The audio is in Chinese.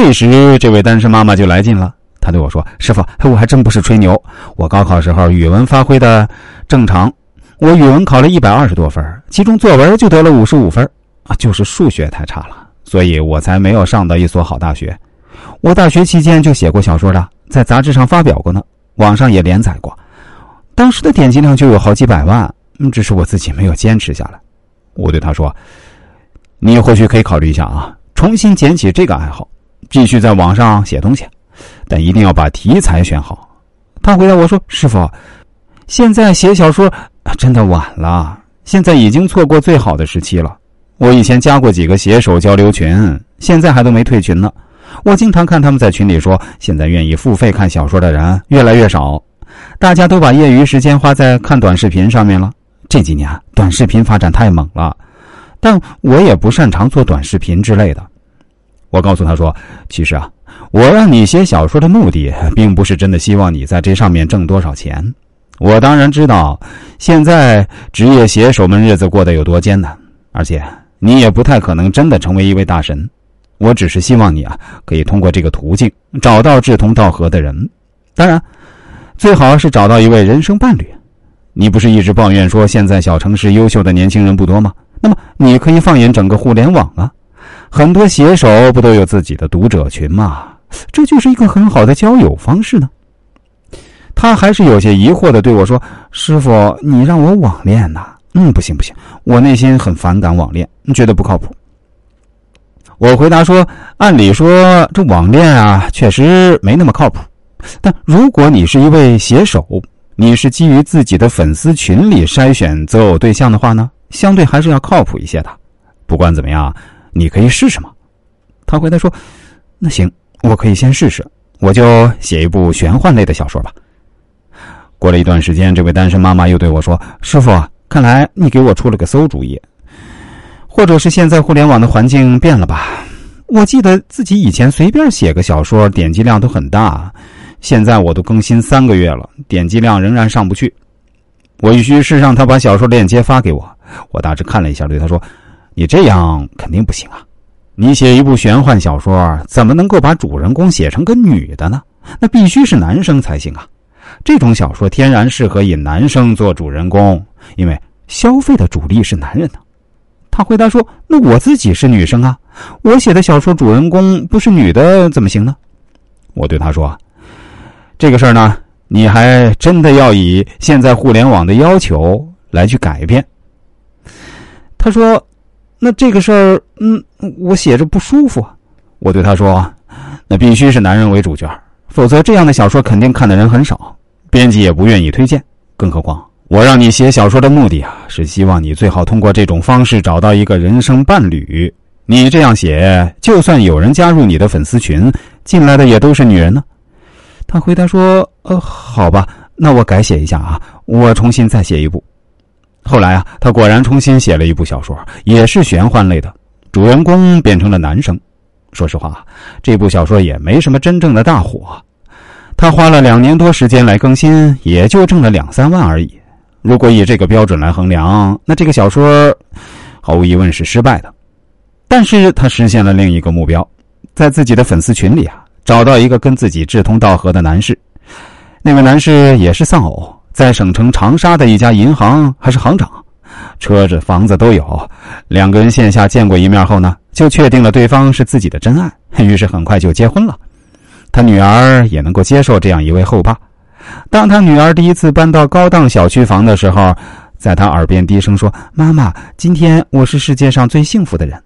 这时，这位单身妈妈就来劲了。她对我说：“师傅，我还真不是吹牛。我高考时候语文发挥的正常，我语文考了一百二十多分，其中作文就得了五十五分啊，就是数学太差了，所以我才没有上到一所好大学。我大学期间就写过小说的，在杂志上发表过呢，网上也连载过，当时的点击量就有好几百万。只是我自己没有坚持下来。”我对他说：“你或许可以考虑一下啊，重新捡起这个爱好，继续在网上写东西。”但一定要把题材选好。他回答我说：“师傅，现在写小说真的晚了，现在已经错过最好的时期了。我以前加过几个写手交流群，现在还都没退群呢。我经常看他们在群里说，现在愿意付费看小说的人越来越少，大家都把业余时间花在看短视频上面了。这几年短视频发展太猛了，但我也不擅长做短视频之类的。我告诉他说，其实啊。”我让你写小说的目的，并不是真的希望你在这上面挣多少钱。我当然知道，现在职业写手们日子过得有多艰难，而且你也不太可能真的成为一位大神。我只是希望你啊，可以通过这个途径找到志同道合的人，当然，最好是找到一位人生伴侣。你不是一直抱怨说现在小城市优秀的年轻人不多吗？那么你可以放眼整个互联网啊，很多写手不都有自己的读者群吗？这就是一个很好的交友方式呢。他还是有些疑惑的对我说：“师傅，你让我网恋呐？嗯，不行不行，我内心很反感网恋，觉得不靠谱。”我回答说：“按理说，这网恋啊，确实没那么靠谱。但如果你是一位写手，你是基于自己的粉丝群里筛选择偶对象的话呢，相对还是要靠谱一些的。不管怎么样，你可以试试吗。”他回答说：“那行。”我可以先试试，我就写一部玄幻类的小说吧。过了一段时间，这位单身妈妈又对我说：“师傅，看来你给我出了个馊主意，或者是现在互联网的环境变了吧？我记得自己以前随便写个小说，点击量都很大，现在我都更新三个月了，点击量仍然上不去。我于是让他把小说链接发给我，我大致看了一下，对他说：‘你这样肯定不行啊。’”你写一部玄幻小说，怎么能够把主人公写成个女的呢？那必须是男生才行啊！这种小说天然适合以男生做主人公，因为消费的主力是男人呢。他回答说：“那我自己是女生啊，我写的小说主人公不是女的怎么行呢？”我对他说：“这个事儿呢，你还真的要以现在互联网的要求来去改变。”他说。那这个事儿，嗯，我写着不舒服。我对他说：“那必须是男人为主角，否则这样的小说肯定看的人很少，编辑也不愿意推荐。更何况，我让你写小说的目的啊，是希望你最好通过这种方式找到一个人生伴侣。你这样写，就算有人加入你的粉丝群，进来的也都是女人呢。”他回答说：“呃，好吧，那我改写一下啊，我重新再写一部。”后来啊，他果然重新写了一部小说，也是玄幻类的，主人公变成了男生。说实话，这部小说也没什么真正的大火。他花了两年多时间来更新，也就挣了两三万而已。如果以这个标准来衡量，那这个小说毫无疑问是失败的。但是他实现了另一个目标，在自己的粉丝群里啊，找到一个跟自己志同道合的男士。那位男士也是丧偶。在省城长沙的一家银行还是行长，车子房子都有。两个人线下见过一面后呢，就确定了对方是自己的真爱，于是很快就结婚了。他女儿也能够接受这样一位后爸。当他女儿第一次搬到高档小区房的时候，在他耳边低声说：“妈妈，今天我是世界上最幸福的人。”